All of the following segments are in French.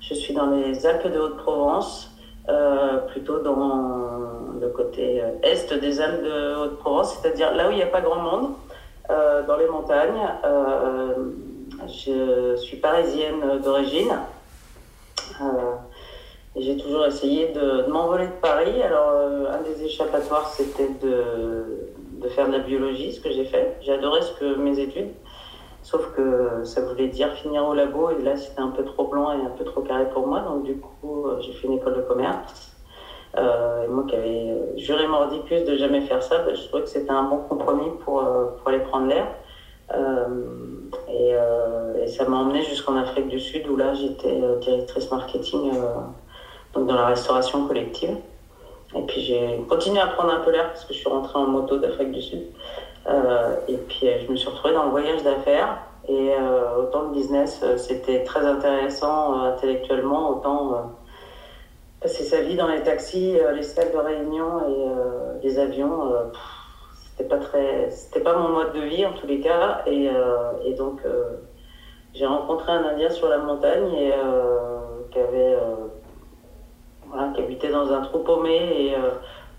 Je suis dans les Alpes de Haute-Provence, euh, plutôt dans le côté est des Alpes de Haute-Provence, c'est-à-dire là où il n'y a pas grand monde, euh, dans les montagnes. Euh, je suis parisienne d'origine. Euh, J'ai toujours essayé de, m'envoler de Paris. Alors, euh, un des échappatoires, c'était de, faire de la biologie, ce que j'ai fait. J'ai adoré mes études, sauf que ça voulait dire finir au labo, et là, c'était un peu trop blanc et un peu trop carré pour moi. Donc, du coup, euh, j'ai fait une école de commerce. Euh, et moi qui avais juré mordicus de jamais faire ça, bah, je trouvais que c'était un bon compromis pour, euh, pour aller prendre l'air. Euh, et, euh, et ça m'a emmené jusqu'en Afrique du Sud où là j'étais euh, directrice marketing euh, donc dans la restauration collective. Et puis j'ai continué à prendre un peu l'air parce que je suis rentrée en moto d'Afrique du Sud. Euh, et puis euh, je me suis retrouvée dans le voyage d'affaires. Et euh, autant le business, c'était très intéressant intellectuellement, autant passer sa vie dans les taxis, les salles de réunion et les avions. c'était pas très, c'était pas mon mode de vie en tous les cas. Et, donc j'ai rencontré un Indien sur la montagne et qui avait, qui habitait dans un trou paumé et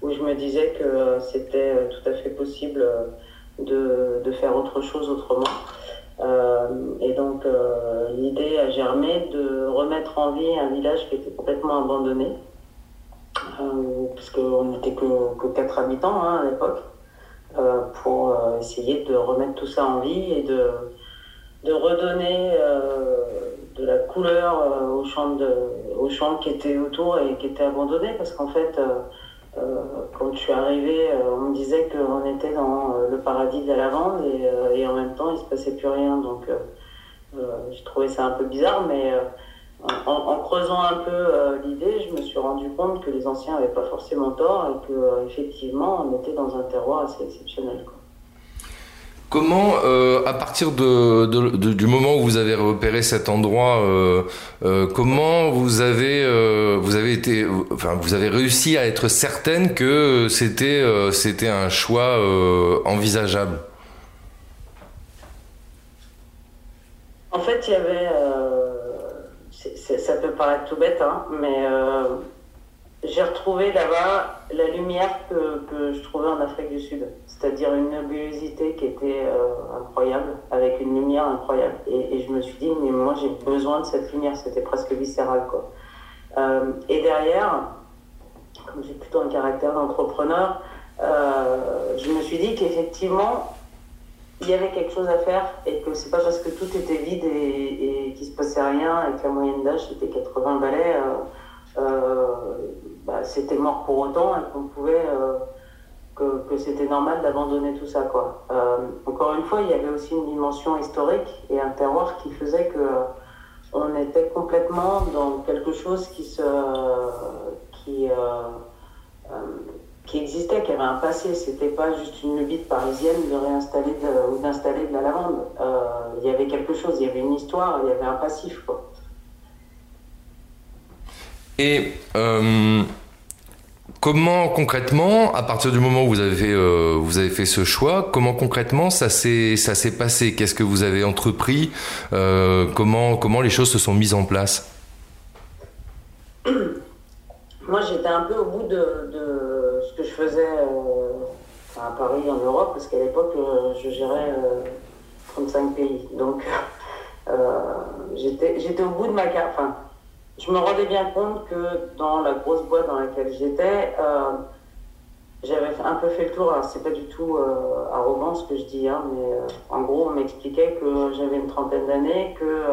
où je me disais que c'était tout à fait possible de, faire autre chose autrement. Euh, et donc euh, l'idée a germé de remettre en vie un village qui était complètement abandonné, euh, parce qu'on n'était que, que 4 habitants hein, à l'époque, euh, pour essayer de remettre tout ça en vie et de, redonner de la couleur aux, champs qui étaient autour et qui étaient abandonnés, parce qu'en fait, quand je suis arrivée, euh, on me disait qu'on était dans euh, le paradis de la lavande et, euh, en même temps, il se passait plus rien. Donc, euh, euh, j'ai trouvé ça un peu bizarre, mais euh, en, creusant un peu euh, l'idée, je me suis rendu compte que les anciens n'avaient pas forcément tort et que euh, effectivement, on était dans un terroir assez exceptionnel. Comment, euh, à partir du moment où vous avez repéré cet endroit, euh, euh, comment vous avez, vous avez été, enfin, vous avez réussi à être certaine que c'était, c'était un choix envisageable? En fait, il y avait. ça peut paraître tout bête, hein, mais j'ai retrouvé là-bas la lumière que, je trouvais en Afrique du Sud. C'est-à-dire une nébulosité qui était euh, incroyable, avec une lumière incroyable. Et, je me suis dit, mais moi j'ai besoin de cette lumière, c'était presque viscéral. Quoi. Euh, et derrière, comme j'ai plutôt un caractère d'entrepreneur, euh, je me suis dit qu'effectivement, il y avait quelque chose à faire et que c'est pas parce que tout était vide et, et qu'il se passait rien et que la moyenne d'âge c'était 80 balais, bah, c'était mort pour autant et qu'on pouvait euh, que, c'était normal d'abandonner tout ça quoi. Euh, encore une fois, il y avait aussi une dimension historique et un terroir qui faisait que euh, on était complètement dans quelque chose qui se qui qui existait, qui avait un passé. C'était pas juste une lubie parisienne de réinstaller ou d'installer de la lavande. Il y avait quelque chose, il y avait une histoire, il y avait un passif. Quoi. Et euh, comment concrètement, à partir du moment où vous avez euh, vous avez fait ce choix, comment concrètement ça s'est, passé? Qu'est-ce que vous avez entrepris? Euh, comment, comment les choses se sont mises en place? Moi, j'étais un peu au bout de, de ce que je faisais à Paris, en Europe, parce qu'à l'époque, je gérais euh, 35 pays. Donc, j'étais au bout de ma carte. Je me rendais bien compte que dans la grosse boîte dans laquelle j'étais, euh, j'avais un peu fait le tour. Alors, c'est pas du tout euh, arrogant ce que je dis, hein, mais euh, en gros, on m'expliquait que j'avais une trentaine d'années, que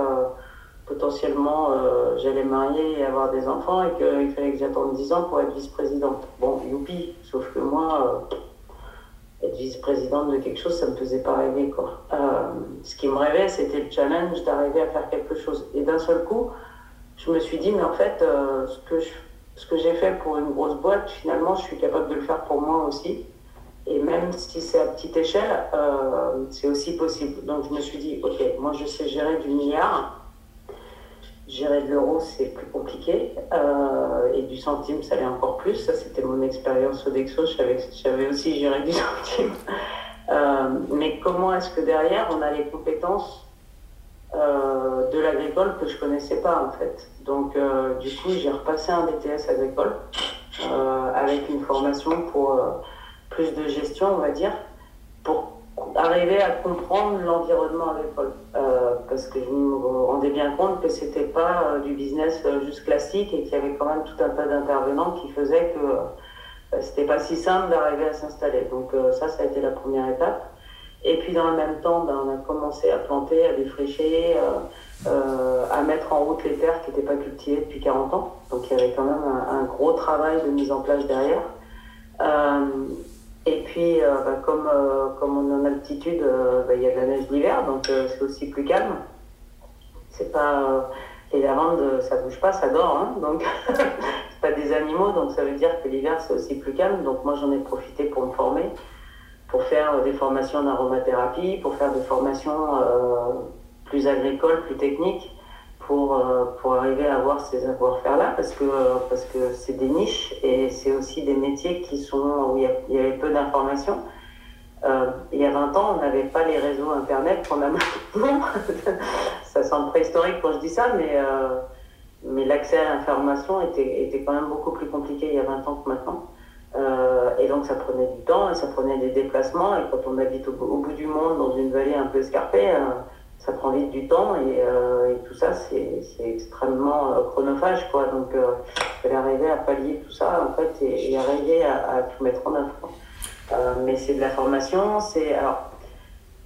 potentiellement j'allais marier et avoir des enfants et qu'il fallait que j'attende 10 ans pour être vice-présidente. Bon, youpi, sauf que moi, être vice-présidente de quelque chose, ça me faisait pas rêver, quoi. Ce qui me rêvait, c'était le challenge d'arriver à faire quelque chose. Et d'un seul coup, je me suis dit, mais en fait, ce que ce que j'ai fait pour une grosse boîte, finalement, je suis capable de le faire pour moi aussi. Et même si c'est à petite échelle, euh, c'est aussi possible. Donc je me suis dit, ok, moi je sais gérer du milliard. Gérer de l'euro, c'est plus compliqué. Euh, et du centime, ça l'est encore plus. Ça, c'était mon expérience au Dexo. J'avais aussi géré du centime. Euh, mais comment est-ce que derrière, on a les compétences de l'agricole que je connaissais pas, en fait. Donc, du coup, j'ai repassé un BTS agricole avec une formation pour plus de gestion, on va dire, pour arriver à comprendre l'environnement agricole. Euh, parce que je me rendais bien compte que c'était pas euh, du business euh, juste classique et qu'il y avait quand même tout un tas d'intervenants qui faisaient que c'était pas si simple d'arriver à s'installer. Donc ça, ça a été la première étape. Et puis dans le même temps, ben, on a commencé à planter, à défricher, à mettre en route les terres qui n'étaient pas cultivées depuis 40 ans. Donc il y avait quand même un, gros travail de mise en place derrière. Et puis, euh, bah, comme, euh, comme on est en altitude, euh, bah, il y a de la neige l'hiver, donc c'est aussi plus calme. C'est pas. les lavandes, ça bouge pas, ça dort, hein, donc c'est pas des animaux, donc ça veut dire que l'hiver c'est aussi plus calme. Donc moi j'en ai profité pour me former, pour faire des formations d'aromathérapie, pour faire des formations plus agricoles, plus techniques pour, euh, pour arriver à avoir ces savoir-faire-là, parce que parce que c'est des niches et c'est aussi des métiers qui sont où il y, avait peu d'informations. Euh, il y a 20 ans, on n'avait pas les réseaux Internet qu'on a maintenant. ça semble préhistorique quand je dis ça, mais, euh, mais l'accès à l'information était, était quand même beaucoup plus compliqué il y a 20 ans que maintenant. et donc ça prenait du temps et ça prenait des déplacements. Et quand on habite au, au bout du monde, dans une vallée un peu escarpée, ça prend vite du temps et, euh, tout ça, c'est extrêmement euh, chronophage. Quoi. Donc, euh, fallait arriver à pallier tout ça en fait, et, arriver à, tout mettre en œuvre. mais c'est de la formation. C'est alors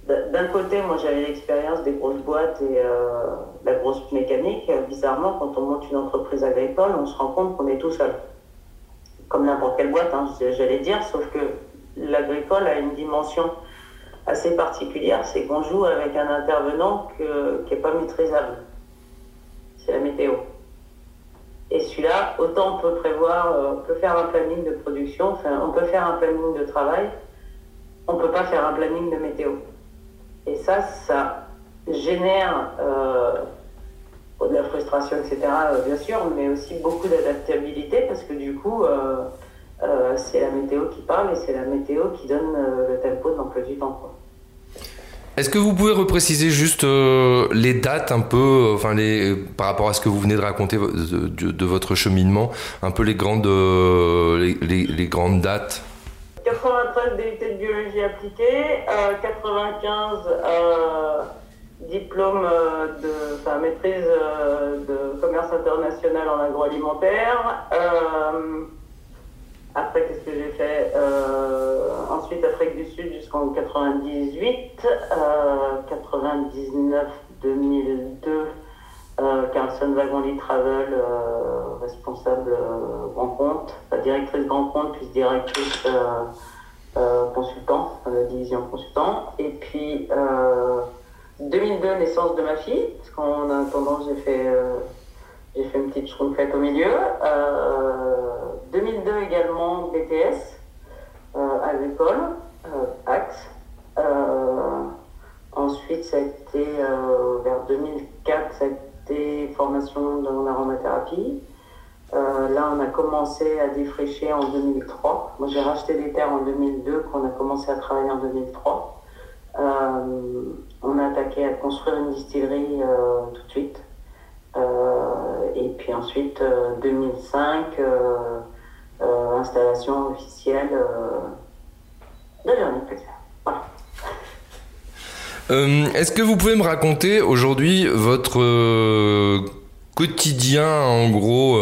d'un côté, moi j'avais l'expérience des grosses boîtes et la grosse mécanique. Bizarrement, quand on monte une entreprise agricole, on se rend compte qu'on est tout seul. Comme n'importe quelle boîte, hein, j'allais dire, sauf que l'agricole a une dimension assez particulière, c'est qu'on joue avec un intervenant qui n'est pas maîtrisable. C'est la météo. Et celui-là, autant on peut prévoir, euh, on peut faire un planning de production, enfin, on peut faire un planning de travail, on ne peut pas faire un planning de météo. Et ça, ça génère euh, de la frustration, etc., euh, bien sûr, mais aussi beaucoup d'adaptabilité parce que du coup, c'est la météo qui parle et c'est la météo qui donne le tempo de l'emploi du temps. Est-ce que vous pouvez repréciser juste euh, les dates un peu, euh, enfin les, par rapport à ce que vous venez de raconter de, votre cheminement, un peu les grandes, euh, les, grandes dates? 93 DUT de biologie appliquée, 95 diplôme de enfin, maîtrise de commerce international en agroalimentaire. Après, qu'est-ce que j'ai fait euh, Ensuite, Afrique du Sud jusqu'en 98. 99, 2002, Carlson Wagonly Travel, euh, responsable euh, grand compte, directrice grand compte, puis directrice consultant, division consultant. Et puis, 2002, naissance de ma fille, parce qu'en attendant, j'ai fait j'ai fait une petite schtroumpfette au milieu. 2002 euh, également BTS euh, à l'école, euh, Axe. ensuite, ça a été vers 2004, ça a été formation dans l'aromathérapie. là, on a commencé à défricher en 2003. Moi, j'ai racheté des terres en 2002, qu'on a commencé à travailler en 2003. on a attaqué à construire une distillerie tout de suite. Euh, et puis ensuite, 2005, euh, euh, installation officielle de Véronique Voilà. Est-ce que vous pouvez me raconter aujourd'hui votre quotidien en gros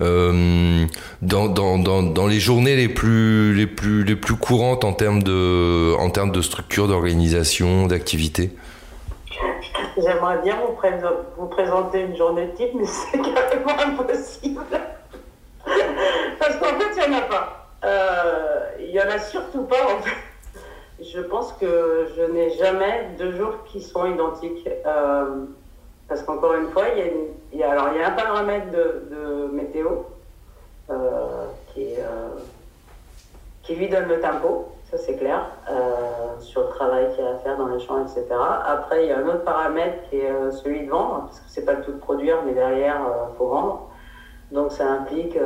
dans, dans, dans, dans, les journées les plus, les plus, les plus courantes en termes de, en termes de structure, d'organisation, d'activité? J'aimerais bien vous, présenter une journée type, mais c'est carrément impossible. Parce qu'en fait, il n'y en a pas. Euh, il n'y en a surtout pas, en fait. je pense que je n'ai jamais deux jours qui sont identiques. Euh, parce qu'encore une fois, il y, a y a, un paramètre de, météo euh, qui, lui donne le tempo, c'est clair, euh, sur le travail qu'il y a à faire dans les champs, etc. Après, il y a un autre paramètre qui est euh, celui de vendre, parce que c'est pas le tout de produire, mais derrière, il faut vendre. Donc ça implique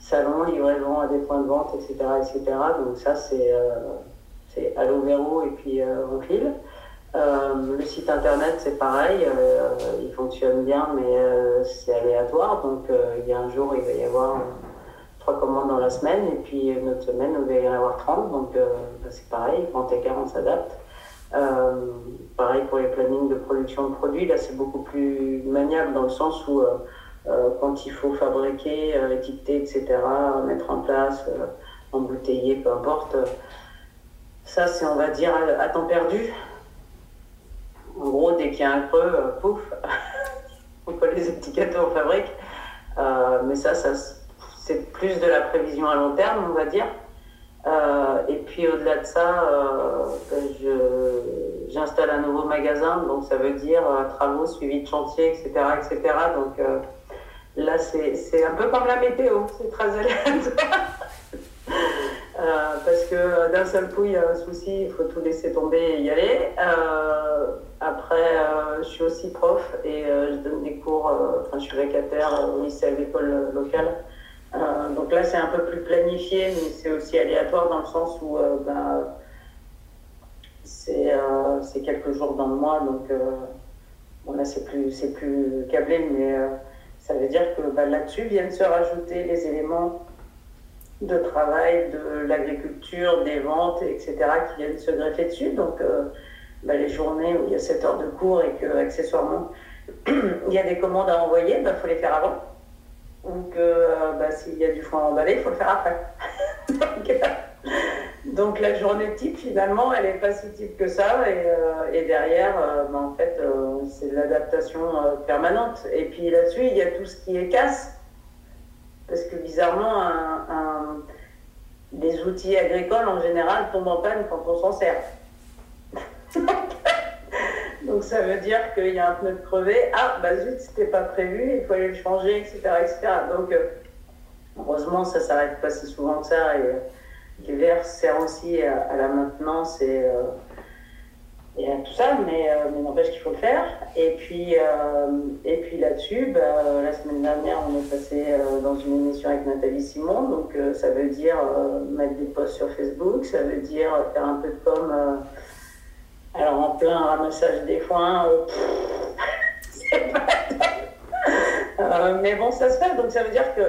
salon, livraison à des points de vente, etc. etc. Donc ça, c'est c'est Allo Véro et puis euh, on. Euh, le site internet, c'est pareil, euh, il fonctionne bien, mais c'est aléatoire. Donc, il y a un jour, il va y avoir trois commandes dans la semaine, et puis une autre semaine, il va y en avoir 30. Donc, bah, c'est pareil, quand écart, on s'adapte. pareil pour les plannings de production de produits, là, c'est beaucoup plus maniable dans le sens où quand il faut fabriquer, étiqueter, etc., mettre en place, embouteiller, peu importe ça, c'est, on va dire, à temps perdu. En gros, dès qu'il y a un creux, euh, pouf, on peut les étiqueter, on fabrique. Euh, mais ça, ça c'est plus de la prévision à long terme, on va dire. Euh, et puis au-delà de ça, ben, j'installe un nouveau magasin, donc ça veut dire travaux, suivi de chantier, etc. etc. Donc là, c'est un peu comme la météo, c'est très aléatoire. Euh, parce que euh, d'un seul coup, il y a un souci, il faut tout laisser tomber et y aller. Euh, après, je suis aussi prof et je donne des cours, enfin, je suis vacataire au lycée agricole local. Donc là, c'est un peu plus planifié, mais c'est aussi aléatoire dans le sens où ben, c'est quelques jours dans le mois, donc bon, là, c'est plus, plus câblé, mais ça veut dire que ben, là-dessus viennent se rajouter les éléments de travail, de l'agriculture, des ventes, etc., qui viennent se greffer dessus. Donc, euh, bah, les journées où il y a 7 heures de cours et que, accessoirement, il y a des commandes à envoyer, il faut les faire avant. Ou que euh, bah, s'il y a du foin à emballer, il faut le faire après. donc, la journée type, finalement, elle n'est pas si type que ça. Et, euh, derrière, en fait, c'est de l'adaptation permanente. Et puis là-dessus, il y a tout ce qui est casse parce que bizarrement, un, des outils agricoles en général tombent en panne quand on s'en sert. Donc ça veut dire qu'il y a un pneu de crevé. Ah, bah zut, c'était pas prévu, il faut aller le changer, etc. etc. Donc euh, heureusement, ça s'arrête pas si souvent que ça. Et euh, l'hiver sert aussi à, la maintenance et, euh, et tout ça, mais, euh, n'empêche qu'il faut le faire. Et puis, euh, et puis là-dessus, bah, la semaine dernière, on est passé dans une émission avec Nathalie Simon, donc ça veut dire mettre des posts sur Facebook, ça veut dire faire un peu de com. Alors en plein ramassage des foins, c'est pas mais bon, ça se fait, donc ça veut dire que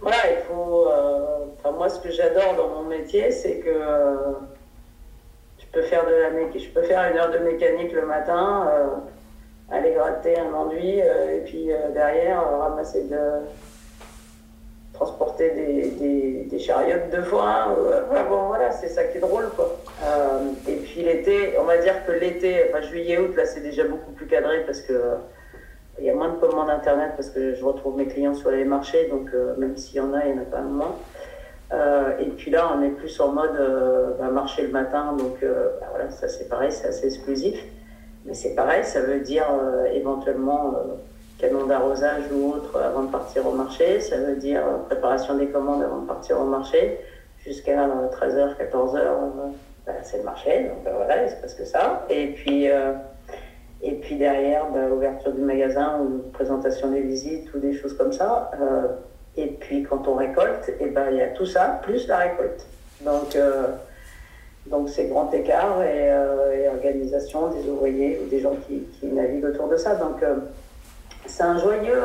voilà, il faut. Enfin, moi, ce que j'adore dans mon métier, c'est que je peux faire de la je peux faire une heure de mécanique le matin, euh, aller gratter un enduit euh, et puis euh, derrière ramasser de des, des, chariots de foin. bon, voilà, c'est ça qui est drôle, quoi. et puis l'été, on va dire que l'été, enfin juillet-août, là, c'est déjà beaucoup plus cadré parce que il y a moins de commandes internet parce que je retrouve mes clients sur les marchés, donc même s'il y en a, il n'y en a pas moins. Euh, et puis là, on est plus en mode euh, bah, marcher le matin, donc euh, bah, voilà, ça c'est pareil, c'est assez exclusif. Mais c'est pareil, ça veut dire éventuellement canon d'arrosage ou autre avant de partir au marché, ça veut dire préparation des commandes avant de partir au marché, jusqu'à 13h, 14h, bah, c'est le marché, donc voilà, il se passe que ça. Et puis, et puis derrière, ouverture du magasin ou présentation des visites ou des choses comme ça. Et puis quand on récolte, ben, il y a tout ça, plus la récolte. Donc, euh, donc c'est grand écart euh, et, organisation des ouvriers ou des gens qui, qui naviguent autour de ça. Donc euh, c'est un joyeux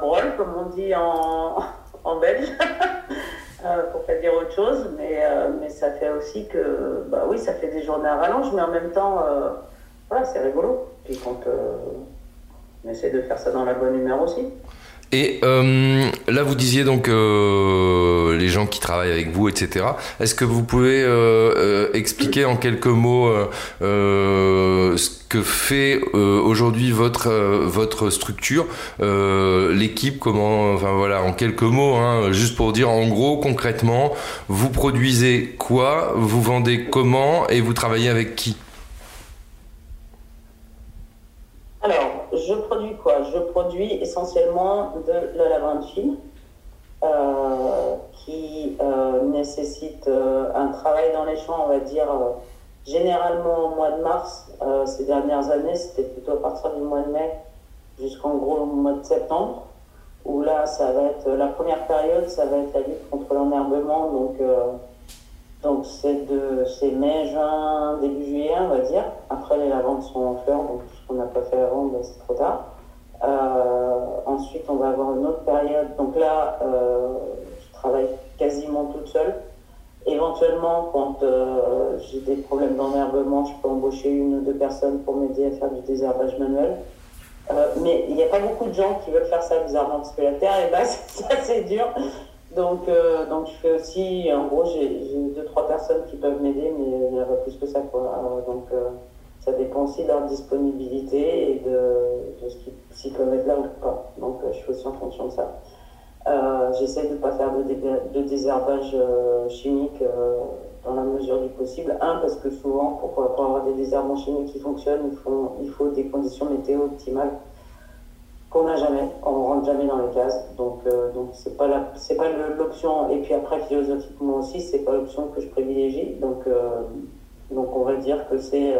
brol, comme on dit en, en belge, pour pas dire autre chose. Mais, mais ça fait aussi que, bah oui, ça fait des journées à rallonge, mais en même temps, voilà, c'est rigolo. Puis quand on essaie de faire ça dans la bonne humeur aussi. Et euh, là, vous disiez donc euh, les gens qui travaillent avec vous, etc. Est-ce que vous pouvez euh, expliquer en quelques mots ce que fait aujourd'hui votre votre structure, l'équipe, comment, enfin voilà, en quelques mots, hein, juste pour dire en gros concrètement, vous produisez quoi, vous vendez comment et vous travaillez avec qui? Alors, je produis quoi? Je produis essentiellement de la lavande fine. Euh, qui euh, nécessite euh, un travail dans les champs, on va dire, généralement au mois de mars. ces dernières années, c'était plutôt à partir du mois de mai jusqu'en gros mois de septembre, où là, ça va être la première période, ça va être la lutte contre l'enherbement. Donc, donc c'est de c'est mai, juin, début juillet, on va dire. Après, les lavandes sont en fleurs, donc qu'on n'a pas fait avant, ben, c'est trop tard. Euh, ensuite, on va avoir une autre période. Donc là, euh, je travaille quasiment toute seule. Éventuellement, quand euh, j'ai des problèmes d'enherbement, je peux embaucher une ou deux personnes pour m'aider à faire du désherbage manuel. mais il n'y a pas beaucoup de gens qui veulent faire ça bizarrement parce que la terre est basse, c'est assez dur. Donc, donc je fais aussi, en gros, j'ai deux, trois personnes qui peuvent m'aider, mais il n'y a pas plus que ça. Quoi. donc, ça dépend aussi de leur disponibilité et de, ce s'ils peuvent être là ou pas. Donc euh, je fais aussi en fonction de ça. Euh, j'essaie de ne pas faire de, désherbage euh, chimique dans la mesure du possible. Un, parce que souvent, pour, avoir des désherbants chimiques qui fonctionnent, il faut, il faut des conditions météo optimales qu'on n'a jamais, on ne rentre jamais dans les cases. Donc, donc c'est pas pas l'option. Et puis après, philosophiquement aussi, c'est pas l'option que je privilégie. Donc, donc on va dire que c'est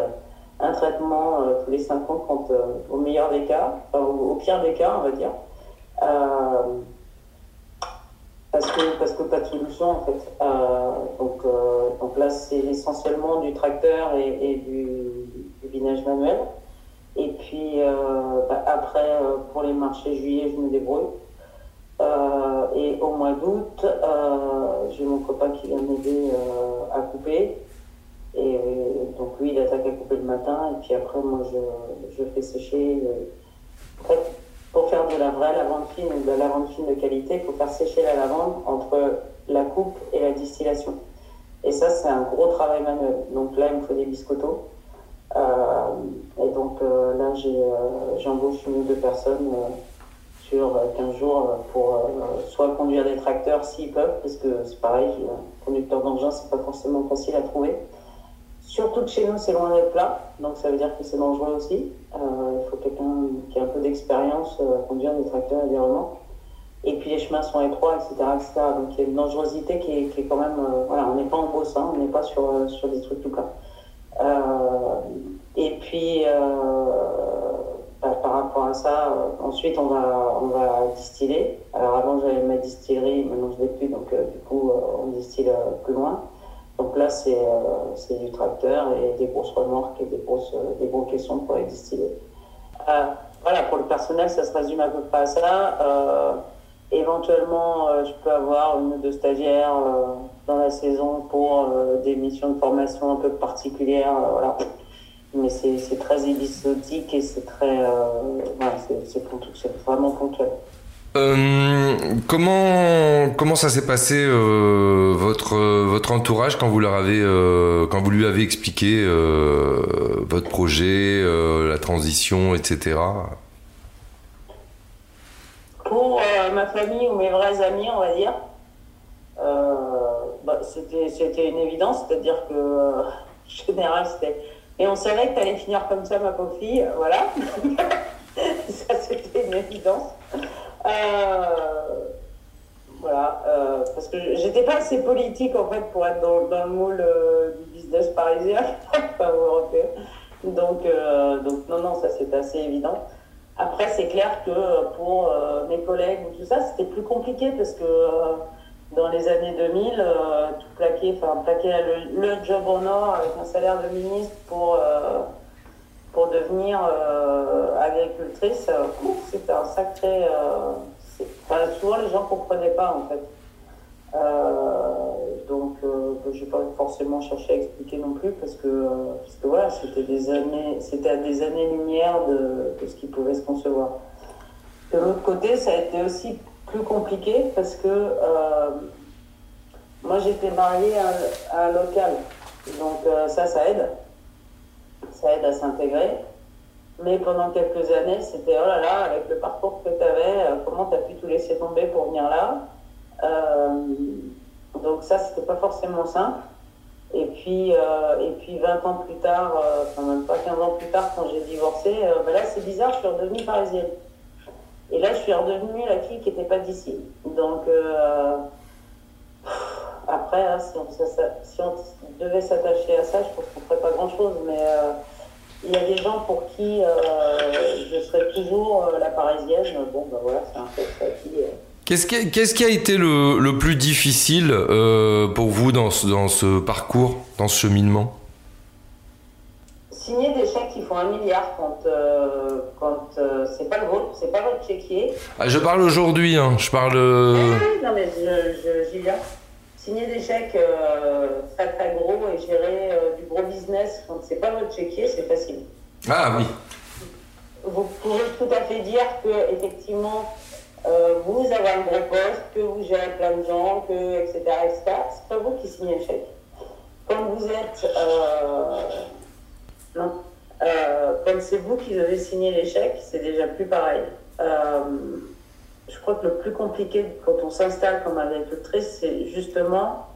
un traitement euh, tous les 5 ans euh, au meilleur des cas, au, pire des cas, on va dire. Euh, parce que, parce que pas de solution en fait. donc, donc là, c'est essentiellement du tracteur et, du, du, binage manuel. Et puis bah, après, pour les marchés juillet, je me débrouille. et au mois d'août, j'ai mon copain qui vient m'aider à couper. Et donc lui, il attaque à couper le matin, et puis après, moi, je, je fais sécher. En fait, pour faire de la vraie lavande fine ou de la lavande fine de qualité, il faut faire sécher la lavande entre la coupe et la distillation. Et ça, c'est un gros travail manuel. Donc là, il me faut des biscottos. Euh, et donc euh, là, euh, j'embauche une ou deux personnes sur 15 jours pour soit conduire des tracteurs s'ils peuvent, parce que c'est pareil, conducteur d'engin, c'est pas forcément facile à trouver. Surtout que chez nous, c'est loin d'être plat, donc ça veut dire que c'est dangereux aussi. Euh, il faut quelqu'un qui a un peu d'expérience à euh, conduire des tracteurs et. Et puis les chemins sont étroits, etc. etc. donc il y a une dangerosité qui est, qui est quand même. Euh, voilà, on n'est pas en beau sein, on n'est pas sur, sur des trucs tout plats. Et puis, bah, par rapport à ça, ensuite on va, on va distiller. Alors avant j'avais ma distillerie, maintenant je ne l'ai plus, donc du coup on distille plus loin. Donc là, euh, c'est du tracteur et des grosses remorques et des, grosses, euh, des gros caissons pour les distiller. Euh, voilà, pour le personnel, ça se résume à peu près à ça. Éventuellement, je peux avoir une ou deux stagiaires dans la saison pour des missions de formation un peu particulières. voilà. Mais c'est très épisodique et c'est très. voilà, c'est vraiment ponctuel. Euh, comment comment ça s'est passé euh, votre votre entourage quand vous leur avez euh, quand vous lui avez expliqué votre projet, la transition, etc. Pour ma famille ou mes vrais amis, on va dire, bah, c'était une évidence, c'est-à-dire que en général c'était et on savait que tu allais finir comme ça, ma pauvre fille, voilà. ça c'était une évidence. Euh, voilà, euh, parce que j'étais pas assez politique en fait pour être dans, le moule euh, du business parisien, pas européen. Donc, donc non, non, ça c'est assez évident. Après, c'est clair que pour mes collègues ou tout ça, c'était plus compliqué parce que dans les années 2000, tout plaquer, enfin plaquer le, job en or avec un salaire de ministre pour pour devenir euh, agricultrice, euh, c'était un sacré. Euh, souvent, les gens ne comprenaient pas, en fait. Donc, je n'ai pas forcément cherché à expliquer non plus, parce que, parce que voilà, c'était des années, c'était à des années-lumière de, de, ce qui pouvait se concevoir. De l'autre côté, ça a été aussi plus compliqué, parce que moi, j'étais mariée à, à, un local. Donc, ça, ça aide ça aide à s'intégrer. Mais pendant quelques années, c'était oh là là, avec le parcours que tu avais, comment tu as pu tout laisser tomber pour venir là? Donc ça, c'était pas forcément simple. Et puis, et puis 20 ans plus tard, enfin même pas 15 ans plus tard, quand j'ai divorcé, ben là c'est bizarre, je suis redevenue parisienne. Et là, je suis redevenue la fille qui n'était pas d'ici. Donc, euh, après, hein, si, on, devait s'attacher à ça, je pense qu'on ne ferait pas grand-chose. Mais euh, il y a des gens pour qui euh, je serais toujours la parisienne. Bon, ben voilà, c'est un fait ça qui. Qu'est-ce qui, a été le, le plus difficile pour vous dans ce, dans ce parcours, dans ce cheminement? Signer des chèques qui font un milliard quand, euh, quand euh, c'est pas le vôtre, c'est pas votre chéquier. Ah, je parle aujourd'hui, hein. je parle. Euh, non, mais j'y viens. Signer des chèques très très gros et gérer du gros business quand c'est pas votre chéquier, c'est facile. Ah oui. Vous pouvez tout à fait dire que effectivement vous avez un gros poste, que vous gérez plein de gens, que etc. etc. C'est pas vous qui signez le chèque. Quand vous êtes non. Euh, comme c'est vous qui devez signer l'échec, c'est déjà plus pareil. Euh, je crois que le plus compliqué quand on s'installe comme agricultrice, c'est justement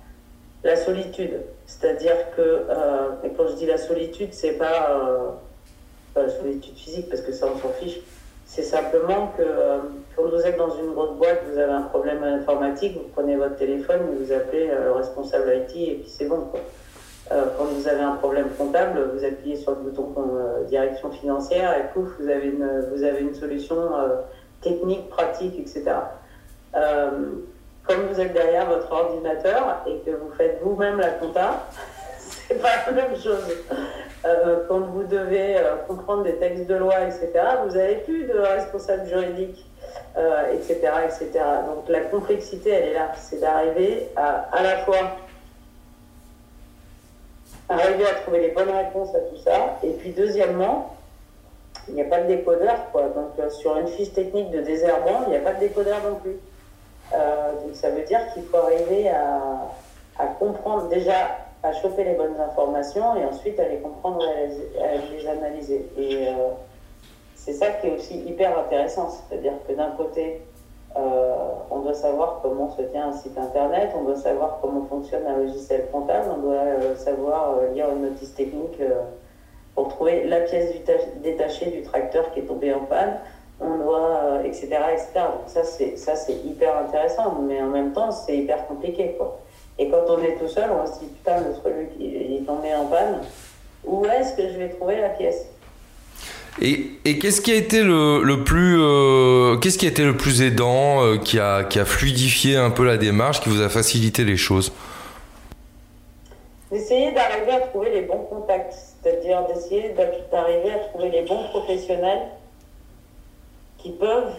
la solitude. C'est-à-dire que, euh, et quand je dis la solitude, c'est pas, pas, la solitude physique parce que ça on s'en fiche. C'est simplement que quand vous êtes dans une grosse boîte, vous avez un problème informatique, vous prenez votre téléphone, vous appelez le responsable IT et puis c'est bon. Quoi. Euh, quand vous avez un problème comptable, vous appuyez sur le bouton euh, direction financière et pouf, vous avez une, vous avez une solution euh, technique, pratique, etc. comme vous êtes derrière votre ordinateur et que vous faites vous-même la compta, c'est pas la même chose. Quand vous devez comprendre des textes de loi, etc., vous n'avez plus de responsable juridique, etc., etc. Donc la complexité, elle est là. C'est d'arriver à à la fois arriver à trouver les bonnes réponses à tout ça. Et puis deuxièmement, il n'y a pas de décodeur. Quoi. Donc euh, sur une fiche technique de désherbant, il n'y a pas de décodeur non plus. Euh, donc ça veut dire qu'il faut arriver à, à, comprendre déjà, à choper les bonnes informations et ensuite à les comprendre et à les, analyser. Et euh, c'est ça qui est aussi hyper intéressant. C'est-à-dire que d'un côté, euh, on doit savoir comment se tient un site internet, on doit savoir comment fonctionne un logiciel comptable, on doit euh, savoir lire une notice technique pour trouver la pièce détachée du tracteur qui est tombé en panne, on doit, etc., etc. Donc ça c'est ça c'est hyper intéressant, mais en même temps c'est hyper compliqué quoi. Et quand on est tout seul, on se dit putain le truc il est tombé en panne, où est-ce que je vais trouver la pièce? Et, qu'est-ce qui a été le, plus, euh, qu'est-ce qui a été le plus aidant, euh, qui, a, qui a fluidifié un peu la démarche, qui vous a facilité les choses? D'essayer d'arriver à trouver les bons contacts, c'est-à-dire d'essayer d'arriver à trouver les bons professionnels qui peuvent,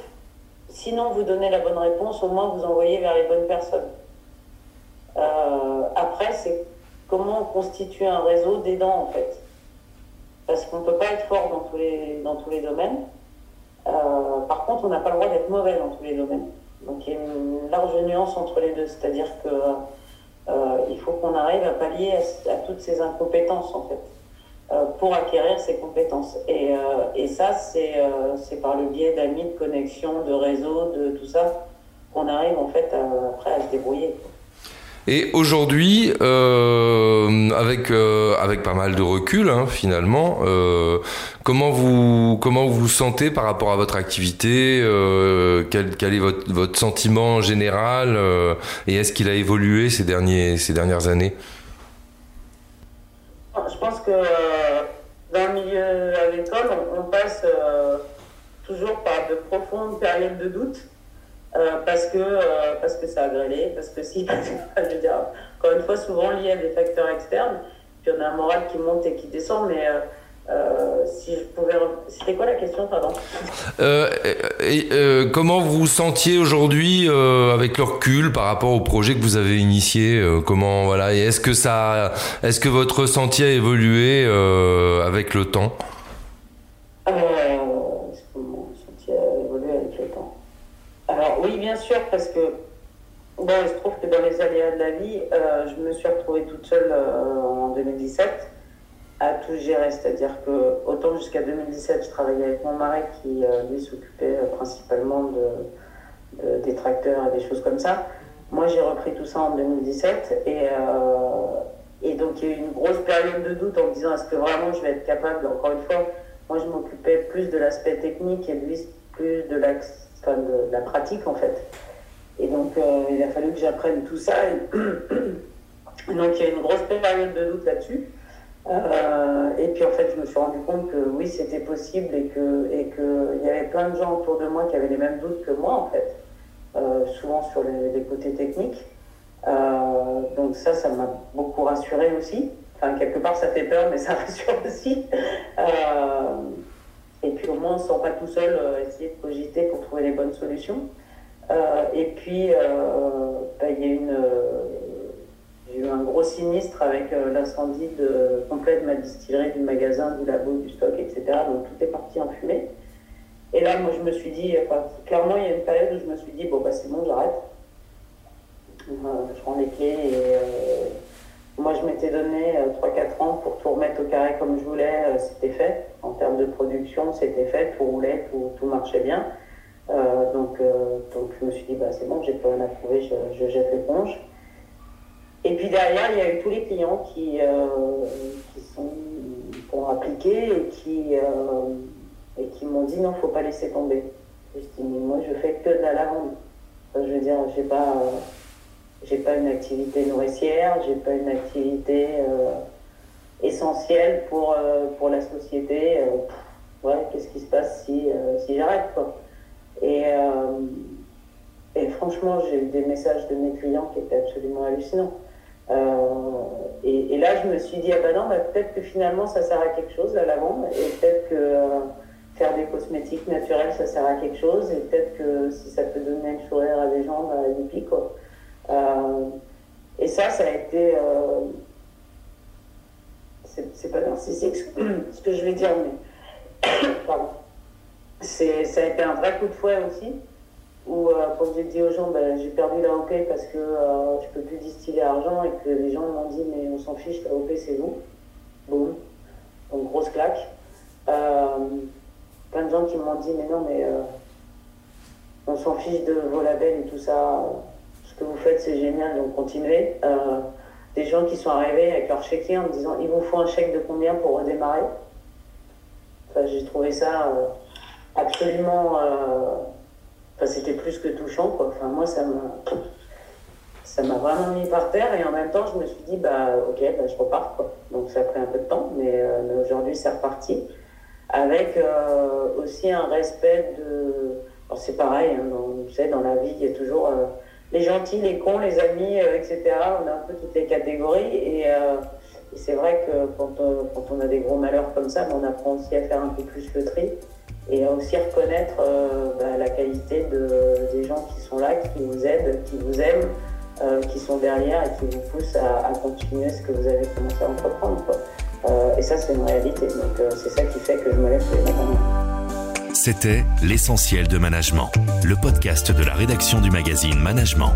sinon vous donner la bonne réponse, au moins vous envoyer vers les bonnes personnes. Euh, après, c'est comment on constitue un réseau d'aidants en fait parce qu'on ne peut pas être fort dans tous les, dans tous les domaines. Euh, par contre, on n'a pas le droit d'être mauvais dans tous les domaines. Donc il y a une large nuance entre les deux, c'est-à-dire que euh, il faut qu'on arrive à pallier à, toutes ces incompétences en fait, euh, pour acquérir ces compétences. Et, et ça, c'est par le biais d'amis, de connexions, de réseaux, de tout ça, qu'on arrive en fait après à se débrouiller. Et aujourd'hui, euh, avec euh, avec pas mal de recul, hein, finalement, euh, comment vous comment vous vous sentez par rapport à votre activité quel, quel, est votre votre sentiment général et est-ce qu'il a évolué ces derniers ces dernières années? Je pense que dans le milieu agricole, on, on passe toujours par de profondes périodes de doute. Euh, parce que euh, parce que ça a grêlé, parce que si, je veux dire, encore une fois, souvent lié à des facteurs externes. Puis on a un moral qui monte et qui descend, mais euh, si je pouvais, c'était quoi la question, pardon? Et, Comment vous vous sentiez aujourd'hui avec le recul par rapport au projet que vous avez initié Comment voilà Et est-ce que ça, est-ce que votre ressenti a évolué avec le temps? Parce que bon, il se trouve que dans les aléas de la vie, euh, je me suis retrouvée toute seule euh, en 2017. à tout gérer. C'est-à-dire que autant jusqu'à 2017, je travaillais avec mon mari qui, lui, s'occupait principalement de, des tracteurs et des choses comme ça. Moi, j'ai repris tout ça en 2017 et, et donc il y a eu une grosse période de doute en me disant est-ce que vraiment je vais être capable, encore une fois, moi je m'occupais plus de l'aspect technique et lui plus de de la pratique en fait. Et donc euh, il a fallu que j'apprenne tout ça. Et donc il y a une grosse période de doute là-dessus. Euh, et puis en fait, je me suis rendu compte que oui, c'était possible et que et qu'il y avait plein de gens autour de moi qui avaient les mêmes doutes que moi en fait, euh, souvent sur les, côtés techniques. donc ça, ça m'a beaucoup rassuré aussi. Enfin, quelque part, ça fait peur, mais ça rassure aussi. et puis au moins, on ne se sent pas tout seul essayer de cogiter pour trouver les bonnes solutions. Euh, et puis, euh, bah, il y a une, j'ai eu un gros sinistre avec euh, l'incendie de, complet de ma distillerie, du magasin, du labo, du stock, etc. Donc tout est parti en fumée. Et là, moi, je me suis dit, clairement, il y a une période où je me suis dit, bon, bah, c'est bon, j'arrête. je rends les clés et moi, je m'étais donné 3-4 ans pour tout remettre au carré comme je voulais. c'était fait. En termes de production, c'était fait. Tout roulait, tout marchait bien. Euh, donc, euh, donc je me suis dit, bah, c'est bon, j'ai plus rien à prouver, je, je jette l'éponge. Et puis derrière, il y a eu tous les clients qui, euh, qui sont pour appliquer et qui, et qui m'ont dit non, faut pas laisser tomber. Je dis, mais moi, je fais que de la lavande. je veux dire, j'ai pas, pas une activité nourricière, j'ai pas une activité essentielle pour, pour la société. ouais, qu'est-ce qui se passe si, si j'arrête. Et, euh, et franchement, j'ai eu des messages de mes clients qui étaient absolument hallucinants. Euh, et, là, je me suis dit, ah ben non, peut-être que finalement, ça sert à quelque chose, la lavande, et peut-être que euh, faire des cosmétiques naturels, ça sert à quelque chose, et peut-être que si ça peut donner le sourire à des gens, bah, youpi, quoi. et ça, ça a été... c'est pas narcissique ce que je vais dire, mais... Pardon c'est, ça a été un vrai coup de fouet aussi, où euh, quand j'ai dit aux gens, ben, j'ai perdu la OP parce que euh, je peux plus distiller argent et que les gens m'ont dit, mais on s'en fiche, la OP c'est vous. Boum. Donc grosse claque. Euh, plein de gens qui m'ont dit, mais non, mais on s'en fiche de vos labels et tout ça. Ce que vous faites, c'est génial, donc continuez. des gens qui sont arrivés avec leur chéquier en me disant, il vous faut un chèque de combien pour redémarrer? Enfin, J'ai trouvé ça absolument. Euh, enfin, c'était plus que touchant, quoi. Enfin, moi, ça m'a. Ça m'a vraiment mis par terre et en même temps, je me suis dit, bah, ok, bah, je repars, quoi. Donc, ça a pris un peu de temps, mais, euh, aujourd'hui, c'est reparti. Avec euh, aussi un respect de. Alors, c'est pareil, hein, dans, vous savez, dans la vie, il y a toujours les gentils, les cons, les amis, etc. On a un peu toutes les catégories. Et, c'est vrai que quand, quand, on a des gros malheurs comme ça, on apprend aussi à faire un peu plus le tri et aussi reconnaître euh, bah, la qualité de, des gens qui sont là, qui vous aident, qui vous aiment, euh, qui sont derrière et qui vous poussent à, continuer ce que vous avez commencé à entreprendre. Euh, et ça, c'est une réalité. Donc, c'est ça qui fait que je me lève tous les matins. C'était L'essentiel de management, le podcast de la rédaction du magazine Management.